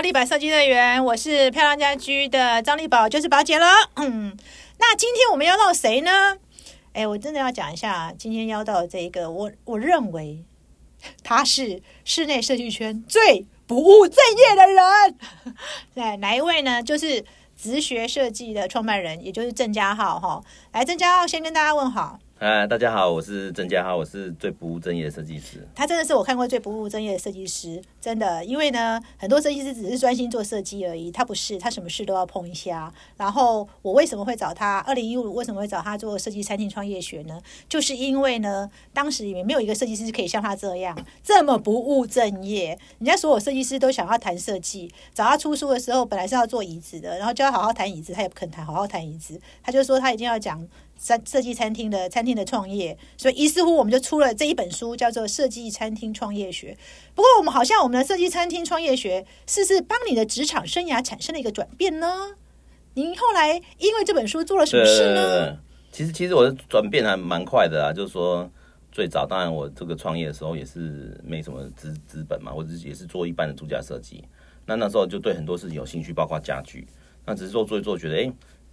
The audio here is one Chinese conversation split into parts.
立白设计乐园，我是漂亮家居的张丽宝，就是宝姐了。嗯，那今天我们邀到谁呢？哎，我真的要讲一下，今天邀到这一个，我我认为他是室内设计圈最不务正业的人。对，哪一位呢？就是直学设计的创办人，也就是郑家浩哈。来，郑家浩先跟大家问好。哎，大家好，我是郑家浩，我是最不务正业的设计师。他真的是我看过最不务正业的设计师，真的。因为呢，很多设计师只是专心做设计而已，他不是，他什么事都要碰一下。然后我为什么会找他？二零一五为什么会找他做设计餐厅创业学呢？就是因为呢，当时里面没有一个设计师可以像他这样这么不务正业。人家所有设计师都想要谈设计，找他出书的时候，本来是要做椅子的，然后叫他好好谈椅子，他也不肯谈，好好谈椅子，他就说他一定要讲。设设计餐厅的餐厅的创业，所以于是乎我们就出了这一本书，叫做《设计餐厅创业学》。不过我们好像我们的设计餐厅创业学是是帮你的职场生涯产生了一个转变呢？您后来因为这本书做了什么事呢？其实其实我的转变还蛮快的啊，就是说最早当然我这个创业的时候也是没什么资资本嘛，或者也是做一般的住家设计。那那时候就对很多事情有兴趣，包括家具。那只是说做一做，觉得哎。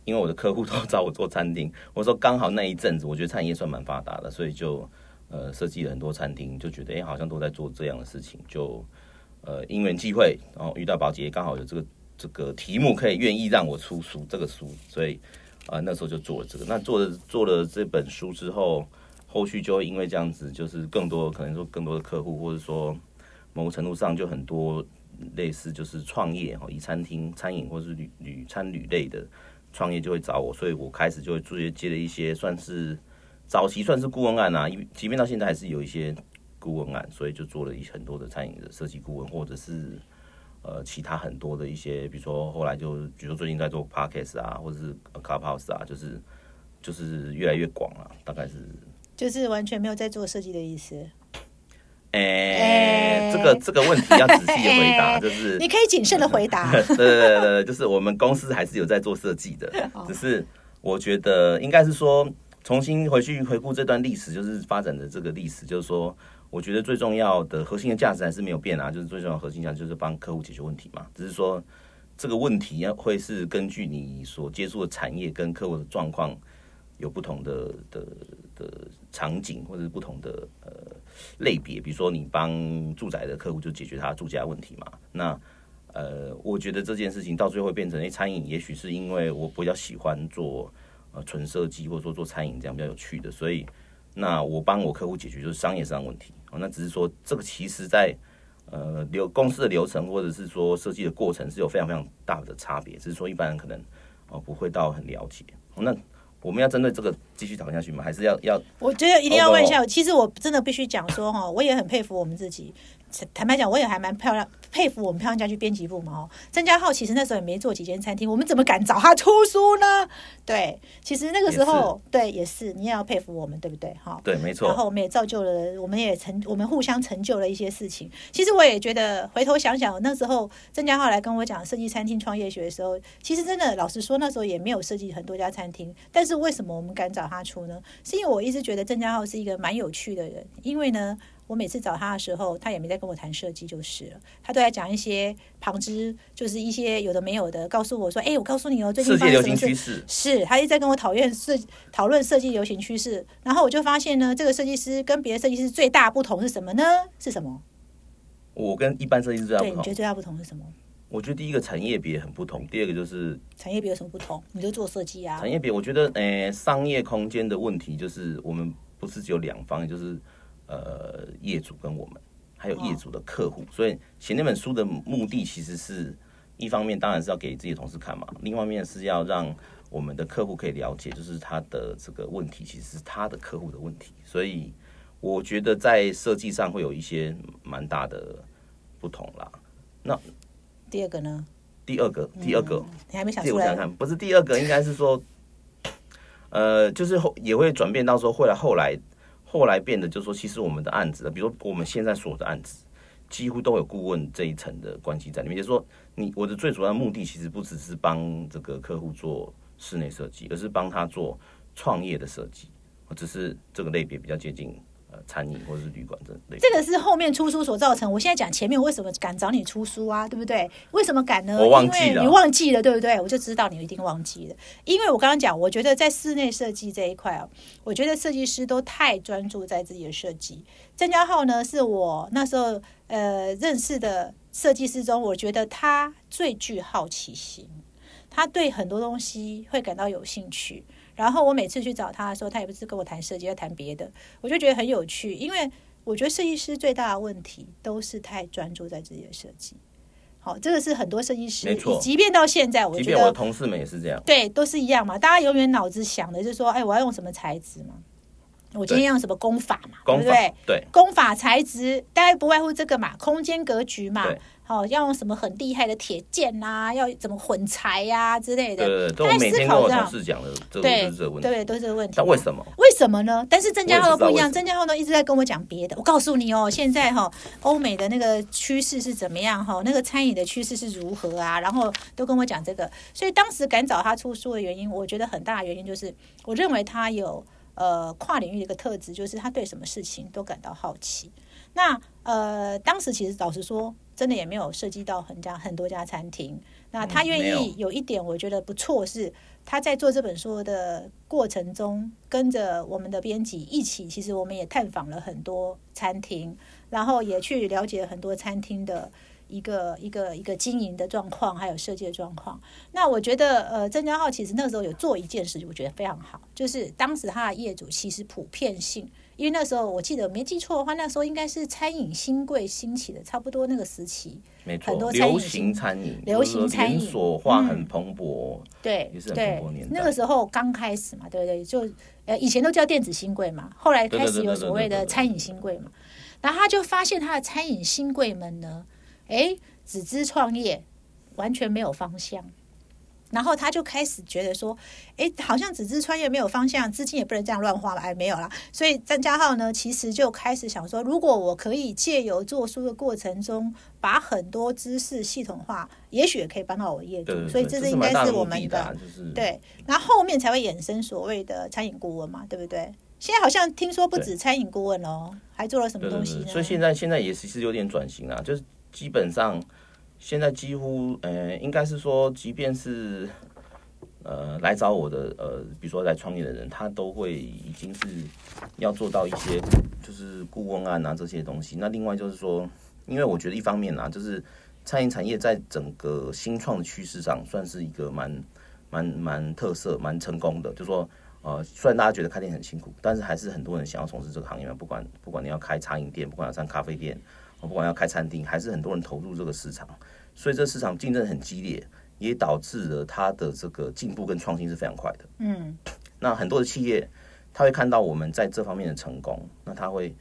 因为我的客户都找我做餐厅，我说刚好那一阵子，我觉得餐饮业算蛮发达的，所以就呃设计了很多餐厅，就觉得哎好像都在做这样的事情，就呃因缘际会，然后遇到宝洁刚好有这个这个题目可以愿意让我出书这个书，所以啊那时候就做了这个。那做了做了这本书之后，后续就会因为这样子，就是更多可能说更多的客户，或者说某个程度上就很多类似就是创业哈，以餐厅餐饮或是旅旅餐旅类的。创业就会找我，所以我开始就会接接了一些算是早期算是顾问案啊，因为即便到现在还是有一些顾问案，所以就做了一很多的餐饮的设计顾问，或者是呃其他很多的一些，比如说后来就比如说最近在做 podcast 啊，或者是 clubhouse 啊，就是就是越来越广了，大概是就是完全没有在做设计的意思。哎，这个这个问题要仔细的回答，就是你可以谨慎的回答。对对对，就是我们公司还是有在做设计的，只是我觉得应该是说重新回去回顾这段历史，就是发展的这个历史，就是说，我觉得最重要的核心的价值还是没有变啊，就是最重要的核心价值就是帮客户解决问题嘛，只是说这个问题要会是根据你所接触的产业跟客户的状况有不同的的的场景，或者是不同的呃。类别，比如说你帮住宅的客户就解决他住家问题嘛？那呃，我觉得这件事情到最后会变成，哎，餐饮也许是因为我比较喜欢做呃纯设计，或者说做餐饮这样比较有趣的，所以那我帮我客户解决就是商业上问题。哦，那只是说这个其实在呃流公司的流程或者是说设计的过程是有非常非常大的差别，只是说一般人可能哦不会到很了解。那我们要针对这个继续讨下去吗？还是要要？我觉得一定要问一下。其实我真的必须讲说哈，我也很佩服我们自己。坦白讲，我也还蛮漂亮，佩服我们漂亮家居编辑部嘛。哦，郑家浩其实那时候也没做几间餐厅，我们怎么敢找他出书呢？对，其实那个时候，对，也是你也要佩服我们，对不对？哈，对，没错。然后我们也造就了，我们也成，我们互相成就了一些事情。其实我也觉得，回头想想，那时候郑家浩来跟我讲设计餐厅创业学的时候，其实真的老实说，那时候也没有设计很多家餐厅。但是为什么我们敢找他出呢？是因为我一直觉得郑家浩是一个蛮有趣的人，因为呢。我每次找他的时候，他也没在跟我谈设计，就是了。他都在讲一些旁支，就是一些有的没有的，告诉我说：“哎，我告诉你哦，最近发生什么事？”是，他一直在跟我讨论设讨论设计流行趋势。然后我就发现呢，这个设计师跟别的设计师最大不同是什么呢？是什么？我跟一般设计师最大不同，你觉得最大不同是什么？我觉得第一个产业别很不同，第二个就是产业别有什么不同？你就做设计啊？产业别，我觉得，诶，商业空间的问题就是我们不是只有两方，就是。呃，业主跟我们，还有业主的客户，所以写那本书的目的，其实是一方面当然是要给自己的同事看嘛，另外一面是要让我们的客户可以了解，就是他的这个问题其实是他的客户的问题，所以我觉得在设计上会有一些蛮大的不同啦。那第二个呢？第二个，第二个，你还没想出来？不是第二个，应该是说，呃，就是后也会转变到说，后来后来。后来变得就是说，其实我们的案子，比如说我们现在所有的案子，几乎都有顾问这一层的关系在里面。就是说，你我的最主要的目的，其实不只是帮这个客户做室内设计，而是帮他做创业的设计，或者是这个类别比较接近呃餐饮或者是旅馆这类。这个是后面出书所造成。我现在讲前面为什么敢找你出书啊，对不对？为什么敢呢？我忘记了因为你忘记了，对不对？我就知道你一定忘记了，因为我刚刚讲，我觉得在室内设计这一块啊，我觉得设计师都太专注在自己的设计。郑家浩呢，是我那时候呃认识的设计师中，我觉得他最具好奇心，他对很多东西会感到有兴趣。然后我每次去找他的时候，他也不是跟我谈设计，要谈别的，我就觉得很有趣，因为我觉得设计师最大的问题都是太专注在自己的设计。好，这个是很多设计师没错，即便到现在，我即便我的觉得同事们也是这样。对，都是一样嘛。大家永远脑子想的就是说，哎，我要用什么材质嘛？我今天要用什么功法嘛？对不对？对功法材质大概不外乎这个嘛，空间格局嘛对，好、要用什么很厉害的铁件呐、要怎么混材呀、之类的。对对对，都大家我每天跟我同事讲的，这个对就是这个问题。对，都是这个问题。但为什么？为什么呢？但是郑家浩都不一样，郑家浩呢一直在跟我讲别的。我告诉你哦，现在哈、欧美的那个趋势是怎么样哈、那个餐饮的趋势是如何啊？然后都跟我讲这个，所以当时敢找他出书的原因，我觉得很大的原因就是，我认为他有呃跨领域的一个特质，就是他对什么事情都感到好奇。那呃，当时其实老实说，真的也没有涉及到很家很多家餐厅。那他愿意有一点，我觉得不错是。他在做这本书的过程中，跟着我们的编辑一起，其实我们也探访了很多餐厅，然后也去了解很多餐厅的一个一个一个经营的状况，还有设计的状况。那我觉得，呃，郑家浩其实那时候有做一件事，我觉得非常好，就是当时他的业主其实普遍性，因为那时候我记得没记错的话，那时候应该是餐饮新贵兴起的差不多那个时期，没很多，流行餐饮，流行餐饮连锁化嗯很蓬勃。对也是很对蓬勃年代那个时候刚开始嘛，对不对？就呃以前都叫电子新贵嘛，后来开始对对对对有所谓对对对的餐饮新贵嘛，然后他就发现他的餐饮新贵们呢，诶，只知创业，完全没有方向。然后他就开始觉得说，哎，好像只知创业没有方向，资金也不能这样乱花吧？哎，没有啦。所以张家浩呢，其实就开始想说，如果我可以借由做书的过程中，把很多知识系统化，也许也可以帮到我的业主。对对对，所以这是应该是我们的对，然后后面才会衍生所谓的餐饮顾问嘛，对不对？现在好像听说不止餐饮顾问哦，还做了什么东西呢？对，所以现在现在也其实有点转型啊，就是基本上现在几乎呃，应该是说，即便是呃来找我的呃，比如说来创业的人，他都会已经是要做到一些就是顾问案啊这些东西。那另外就是说，因为我觉得一方面啊，就是餐饮产业在整个新创的趋势上，算是一个蛮蛮蛮特色、蛮成功的。就说呃，虽然大家觉得开店很辛苦，但是还是很多人想要从事这个行业嘛。不管不管你要开茶饮店，不管要上咖啡店，不管要开餐厅，还是很多人投入这个市场。所以这市场竞争很激烈，也导致了它的这个进步跟创新是非常快的。嗯，那很多的企业，他会看到我们在这方面的成功，那他会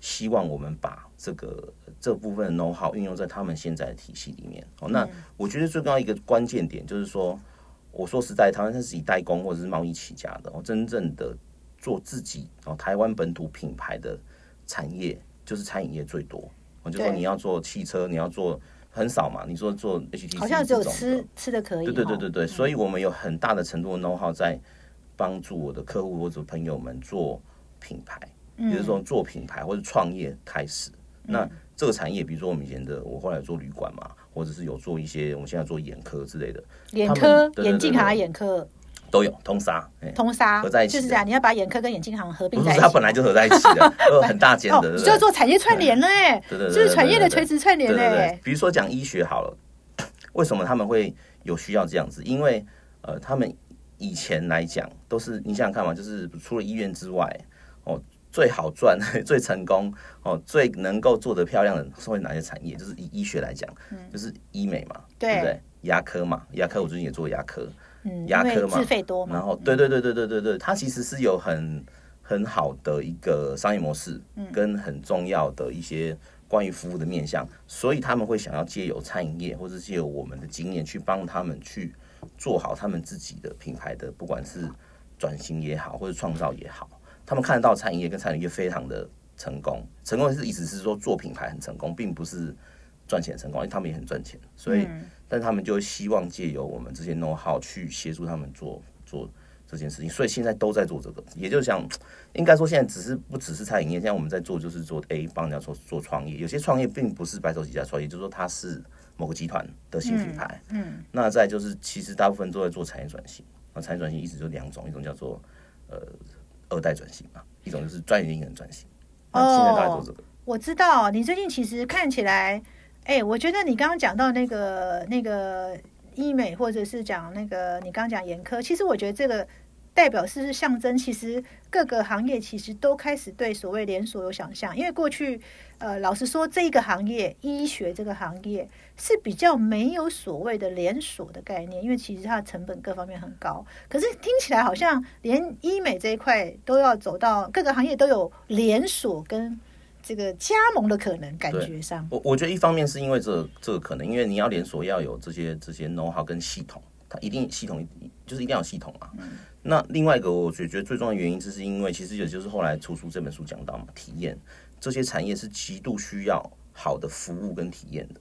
希望我们把这个这部分的 know how 运用在他们现在的体系里面。哦，那我觉得最重要一个关键点就是说，我说实在，台湾它是以代工或者是贸易起家的，哦，真正的做自己哦台湾本土品牌的产业就是餐饮业最多。我就说你要做汽车，你要做很少嘛，你说做 HTC 好像只有吃吃的可以。对对对哦对对，所以我们有很大的程度的 know how 在帮助我的客户或者朋友们做品牌，就是说做品牌或者创业开始。那这个产业，比如说我们以前的，我后来做旅馆嘛，或者是有做一些，我们现在做眼科之类的，眼科眼镜行、对对眼科都有通杀。哎通杀合在一起就是这样。你要把眼科跟眼镜行合并，在一起。它本来就合在一起的，很大间哦，的，对你就要？做产业串联了哎，对对对，就是产业的垂直串联嘞。比如说讲医学好了，为什么他们会有需要这样子？因为呃，他们以前来讲都是你想想看嘛，就是除了医院之外，哦，最好赚、最成功、哦，最能够做得漂亮的是会哪些产业？就是以医学来讲，就是医美嘛，对不对？牙科嘛，牙科我最近也做牙科，嗯，牙科嘛因为自费多嘛。然后对对对对对对对，它其实是有很很好的一个商业模式，跟很重要的一些关于服务的面向，所以他们会想要借由餐饮业或者借由我们的经验去帮他们去做好他们自己的品牌的，不管是转型也好，或者创造也好，他们看得到餐饮业跟餐饮业非常的成功，成功是意思是说做品牌很成功，并不是赚钱成功，因为他们也很赚钱，所以。但他们就希望借由我们这些 know how 去协助他们做做这件事情，所以现在都在做这个，也就是想，应该说现在只是不只是餐饮业，现在我们在做就是做 A 帮人家做做创业，有些创业并不是白手起家创业，就是说它是某个集团的新品牌，嗯，那再就是其实大部分都在做产业转型，那产业转型一直就两种，一种叫做呃二代转型嘛，一种就是专业经营转型，那现在都在做这个。我知道你最近其实看起来，哎，我觉得你刚刚讲到那个那个医美，或者是讲那个你刚讲眼科，其实我觉得这个。代表是不是象征？其实各个行业其实都开始对所谓连锁有想象，因为过去，呃，老实说，这个行业医学这个行业是比较没有所谓的连锁的概念，因为其实它的成本各方面很高。可是听起来好像连医美这一块都要走到各个行业都有连锁跟这个加盟的可能，感觉上。我我觉得一方面是因为这这个可能，因为你要连锁要有这些这些 know how 跟系统，它一定系统就是一定要有系统嘛。那另外一个，我觉觉得最重要的原因，就是因为其实也就是后来出书这本书讲到嘛，体验这些产业是极度需要好的服务跟体验的。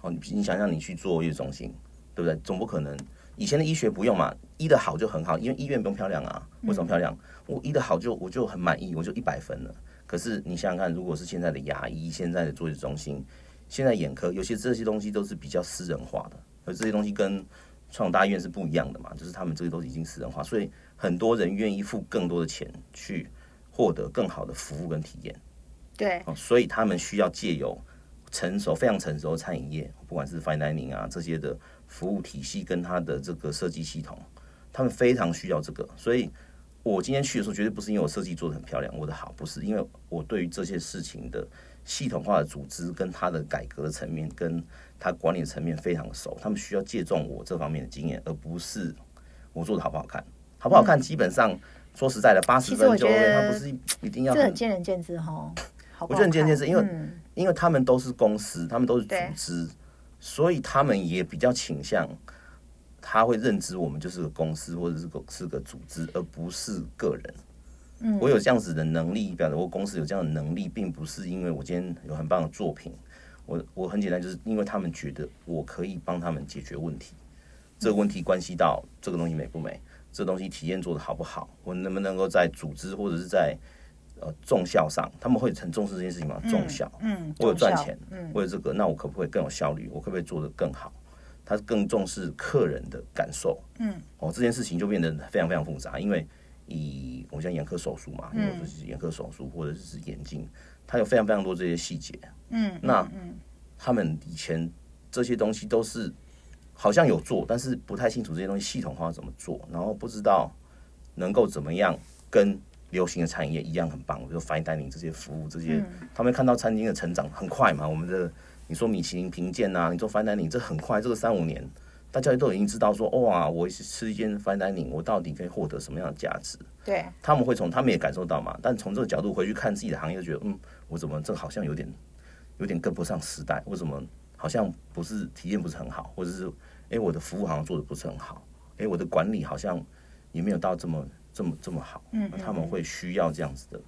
哦，你你想想，你去做月中心，对不对？总不可能以前的医学不用嘛，医的好就很好，因为医院不用漂亮啊。为什么漂亮？我医的好就我就很满意，我就一百分了。可是你想想看，如果是现在的牙医，现在的作业中心，现在眼科，有些这些东西都是比较私人化的，而这些东西跟创大医院是不一样的嘛，就是他们这个都已经私人化，所以很多人愿意付更多的钱去获得更好的服务跟体验。对，所以他们需要借由成熟、非常成熟的餐饮业，不管是 fine dining 啊这些的服务体系跟它的这个设计系统，他们非常需要这个。所以我今天去的时候，绝对不是因为我设计做的很漂亮，我的好，不是因为我对于这些事情的系统化的组织跟它的改革的层面跟。他管理的层面非常熟，他们需要借重我这方面的经验，而不是我做的好不好看。好不好看，基本上说实在的，八十分就 OK，他不是一定要。这很见仁见智哈。我觉得很见仁见智，因为因为他们都是公司，他们都是组织，所以他们也比较倾向他会认知我们就是个公司或者是个是个组织，而不是个人。嗯，我有这样子的能力，表示我公司有这样的能力，并不是因为我今天有很棒的作品。我我很简单，就是因为他们觉得我可以帮他们解决问题，这个问题关系到这个东西美不美，这东西体验做的好不好，我能不能够在组织或者是在呃重效上，他们会很重视这件事情吗？重效，嗯，我有赚钱，嗯，我有这个，那我可不可以更有效率？我可不可以做得更好？他更重视客人的感受，嗯，哦，这件事情就变得非常非常复杂，因为以我们像眼科手术嘛，因为是眼科手术或者是眼镜。它有非常非常多这些细节，嗯，那他们以前这些东西都是好像有做，但是不太清楚这些东西系统化怎么做，然后不知道能够怎么样跟流行的产业一样很棒，比如 fine dining 这些服务，这些他们看到餐厅的成长很快嘛，我们的你说米其林评鉴啊，你做 fine dining 这很快，这个三五年。大家都已经知道说，哇，我吃一间 fine dining，我到底可以获得什么样的价值？对，他们会从他们也感受到嘛。但从这个角度回去看自己的行业，就觉得，嗯，我怎么这好像有点有点跟不上时代？为什么好像不是体验不是很好，或者是哎，我的服务好像做的不是很好？哎，我的管理好像也没有到这么这么这么好。嗯，他们会需要这样子的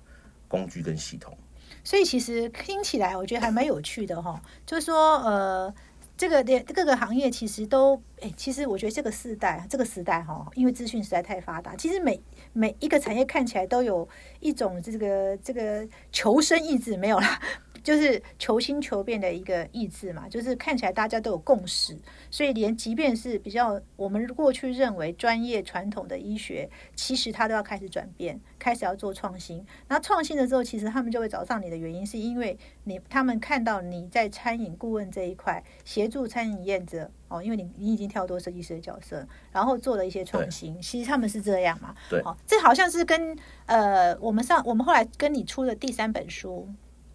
工具跟系统。所以其实听起来我觉得还蛮有趣的哈，就是说呃。这个的各个行业其实都哎，其实我觉得这个时代，这个时代哈，因为资讯实在太发达，其实每每一个产业看起来都有一种这个这个求生意志，没有啦。就是求新求变的一个意志嘛，就是看起来大家都有共识，所以连即便是比较我们过去认为专业传统的医学，其实它都要开始转变，开始要做创新。那创新的时候，其实他们就会找上你的原因，是因为你他们看到你在餐饮顾问这一块协助餐饮业者哦，因为你你已经跳多设计师的角色，然后做了一些创新，其实他们是这样嘛？对，好，这好像是跟呃我们上我们后来跟你出的第三本书。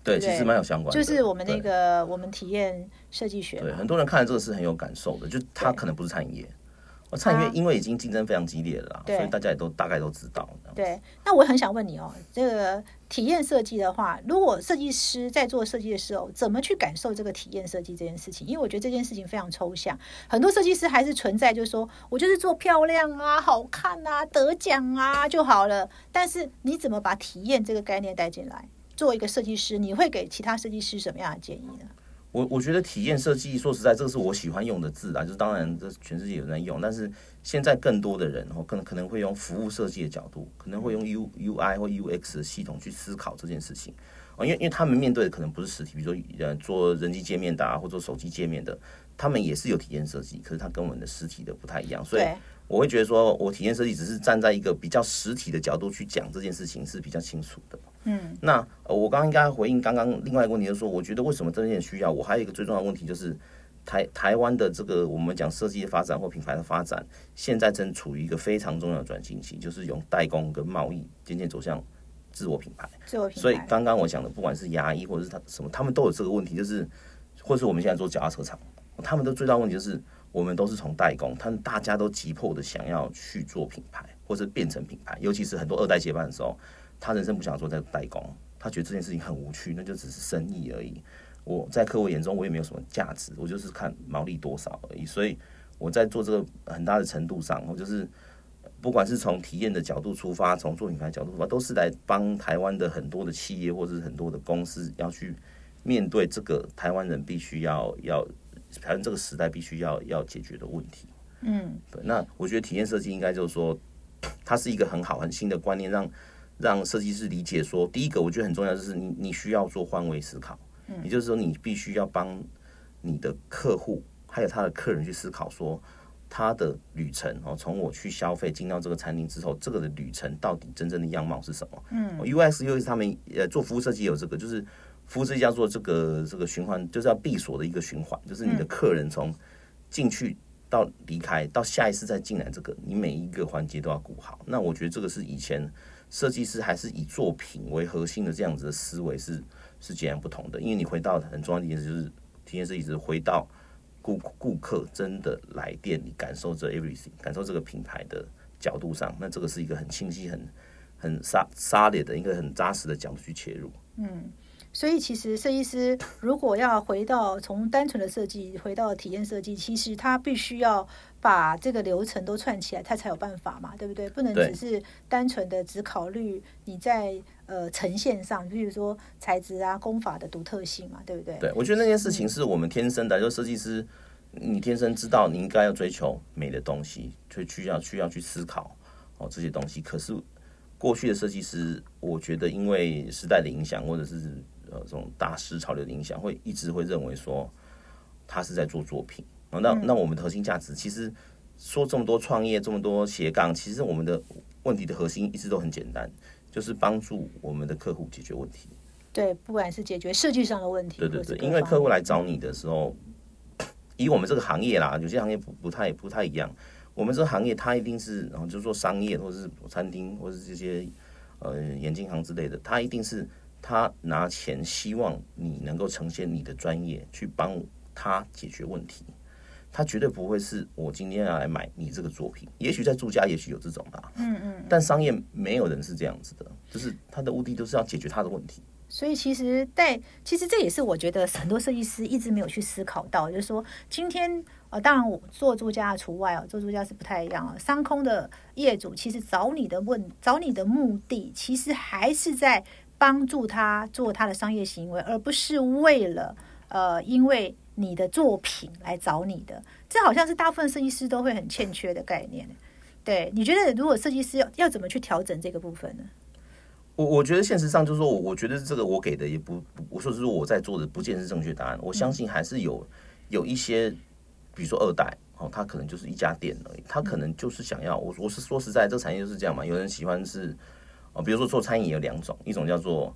对，其实蛮有相关，就是我们那个我们体验设计学。对，很多人看了这个是很有感受的，就他可能不是餐饮业，餐饮业因为已经竞争非常激烈了，所以大家也都大概都知道。对，那我很想问你哦，这个体验设计的话，如果设计师在做设计的时候，怎么去感受这个体验设计这件事情？因为我觉得这件事情非常抽象，很多设计师还是存在，就是说我就是做漂亮啊、好看啊、得奖啊就好了。但是你怎么把体验这个概念带进来？作为一个设计师，你会给其他设计师什么样的建议呢？我我觉得体验设计，说实在，这个是我喜欢用的字啊。就是当然，这全世界有人在用，但是现在更多的人哦，可能可能会用服务设计的角度，可能会用 U U I 或 U X 的系统去思考这件事情啊。因为因为他们面对的可能不是实体，比如说呃做人机界面的啊，或者手机界面的，他们也是有体验设计，可是它跟我们的实体的不太一样，所以。我会觉得说，我体验设计只是站在一个比较实体的角度去讲这件事情是比较清楚的。嗯，那我刚刚应该回应刚刚另外一个问题，就是说，我觉得为什么这件需要？我还有一个最重要的问题就是，台台湾的这个我们讲设计的发展或品牌的发展，现在正处于一个非常重要的转型期，就是用代工跟贸易渐渐走向自我品牌。自我品牌。所以刚刚我讲的，不管是牙医或者是他什么，他们都有这个问题，就是或者是我们现在做脚踏车厂，他们的最大问题就是。我们都是从代工，他们大家都急迫的想要去做品牌，或者变成品牌。尤其是很多二代接班的时候，他人生不想做在代工，他觉得这件事情很无趣，那就只是生意而已。我在客户眼中，我也没有什么价值，我就是看毛利多少而已。所以我在做这个很大的程度上，我就是不管是从体验的角度出发，从做品牌角度出发，都是来帮台湾的很多的企业或者是很多的公司要去面对这个台湾人必须要要。台湾这个时代必须要要解决的问题，嗯，对。那我觉得体验设计应该就是说，它是一个很好很新的观念，让让设计师理解说，第一个我觉得很重要就是你你需要做换位思考，嗯，也就是说你必须要帮你的客户还有他的客人去思考说，他的旅程哦，从我去消费进到这个餐厅之后，这个的旅程到底真正的样貌是什么？嗯，U S U S 他们呃做服务设计有这个就是。服务设计叫做这个这个循环，就是要闭锁的一个循环，就是你的客人从进去到离开到下一次再进来，这个你每一个环节都要顾好。那我觉得这个是以前设计师还是以作品为核心的这样子的思维是是截然不同的。因为你回到很重要的一件事，就是体验设计师回到顾顾客真的来店里感受这 everything，感受这个品牌的角度上，那这个是一个很清晰、很很沙沙裂的一个很扎实的角度去切入。嗯。所以，其实设计师如果要回到从单纯的设计回到体验设计，其实他必须要把这个流程都串起来，他才有办法嘛，对不对？不能只是单纯的只考虑你在呃呈现上，比如说材质啊、工法的独特性嘛，对不对？对，我觉得那件事情是我们天生的，就设计师，你天生知道你应该要追求美的东西，就需要需要去思考哦这些东西。可是过去的设计师，我觉得因为时代的影响，或者是呃，这种大师潮流的影响，会一直会认为说他是在做作品啊。那那我们的核心价值，其实说这么多创业，这么多斜杠，其实我们的问题的核心一直都很简单，就是帮助我们的客户解决问题。对，不管是解决设计上的问题，对对对，因为客户来找你的时候，以我们这个行业啦，有些行业不不太不太一样。我们这个行业，它一定是然后就做商业，或者是餐厅，或者是这些呃眼镜行之类的，它一定是。他拿钱，希望你能够呈现你的专业，去帮他解决问题。他绝对不会是我今天要来买你这个作品。也许在住家，也许有这种吧，嗯嗯。但商业没有人是这样子的，就是他的目的都是要解决他的问题。所以其实，在其实这也是我觉得很多设计师一直没有去思考到，就是说今天呃，当然我做住家除外啊，做住家是不太一样啊。商空的业主其实找你的问，找你的目的，其实还是在。帮助他做他的商业行为，而不是为了呃，因为你的作品来找你的。这好像是大部分设计师都会很欠缺的概念。对，你觉得如果设计师要要怎么去调整这个部分呢？我我觉得现实上就是说，我我觉得这个我给的也不，我说是我在做的不见是正确答案。我相信还是有有一些，比如说二代哦，他可能就是一家店而已，他可能就是想要我我是说实在，这个产业就是这样嘛。有人喜欢是。比如说做餐饮有两种，一种叫做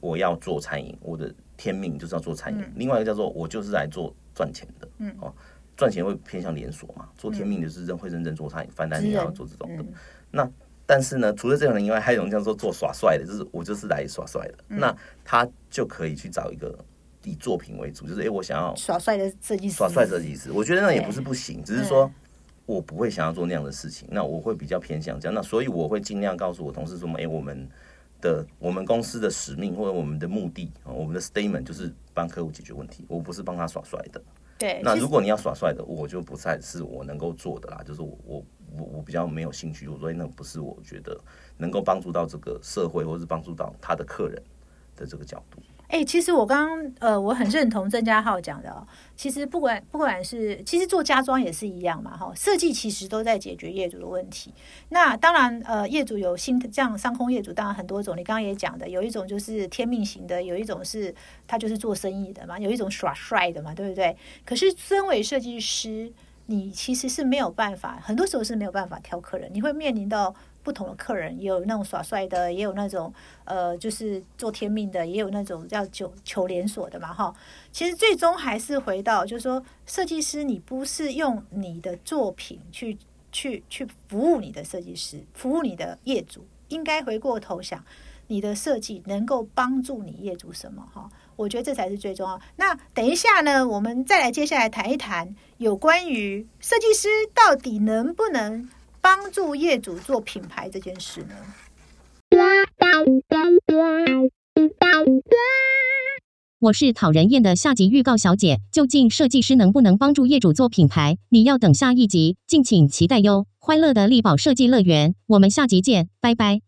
我要做餐饮，我的天命就是要做餐饮；另外一个叫做我就是来做赚钱的。嗯，哦，赚钱会偏向连锁嘛，做天命的是认会认真做餐饮，反正你要做这种的。那但是呢，除了这种人以外，还有一种叫做做耍帅的，就是我就是来耍帅的。那他就可以去找一个以作品为主，就是哎，我想要耍帅的设计师，耍帅设计师。我觉得那也不是不行，只是说。我不会想要做那样的事情，那我会比较偏向这样，那所以我会尽量告诉我同事说：，哎，我们的我们公司的使命或者我们的目的啊，我们的 statement 就是帮客户解决问题，我不是帮他耍帅的。对，那如果你要耍帅的，我就不再是我能够做的啦，就是我我我我比较没有兴趣，所以那不是我觉得能够帮助到这个社会或是帮助到他的客人的这个角度。哎、其实我刚刚呃，我很认同郑家浩讲的哦。其实不管不管是，其实做家装也是一样嘛，哈，设计其实都在解决业主的问题。那当然，呃，业主有新这样商空业主，当然很多种。你刚刚也讲的，有一种就是天命型的，有一种是他就是做生意的嘛，有一种耍帅的嘛，对不对？可是身为设计师，你其实是没有办法，很多时候是没有办法挑客人，你会面临到不同的客人，也有那种耍帅的，也有那种呃，就是做天命的，也有那种叫求求连锁的嘛，哈。其实最终还是回到，就是说，设计师你不是用你的作品去去去服务你的设计师，服务你的业主，应该回过头想，你的设计能够帮助你业主什么哈？我觉得这才是最重要。那等一下呢，我们再来接下来谈一谈有关于设计师到底能不能帮助业主做品牌这件事呢？我是讨人厌的下集预告小姐，究竟设计师能不能帮助业主做品牌？你要等下一集，敬请期待哟！欢乐的力宝设计乐园，我们下集见，拜拜。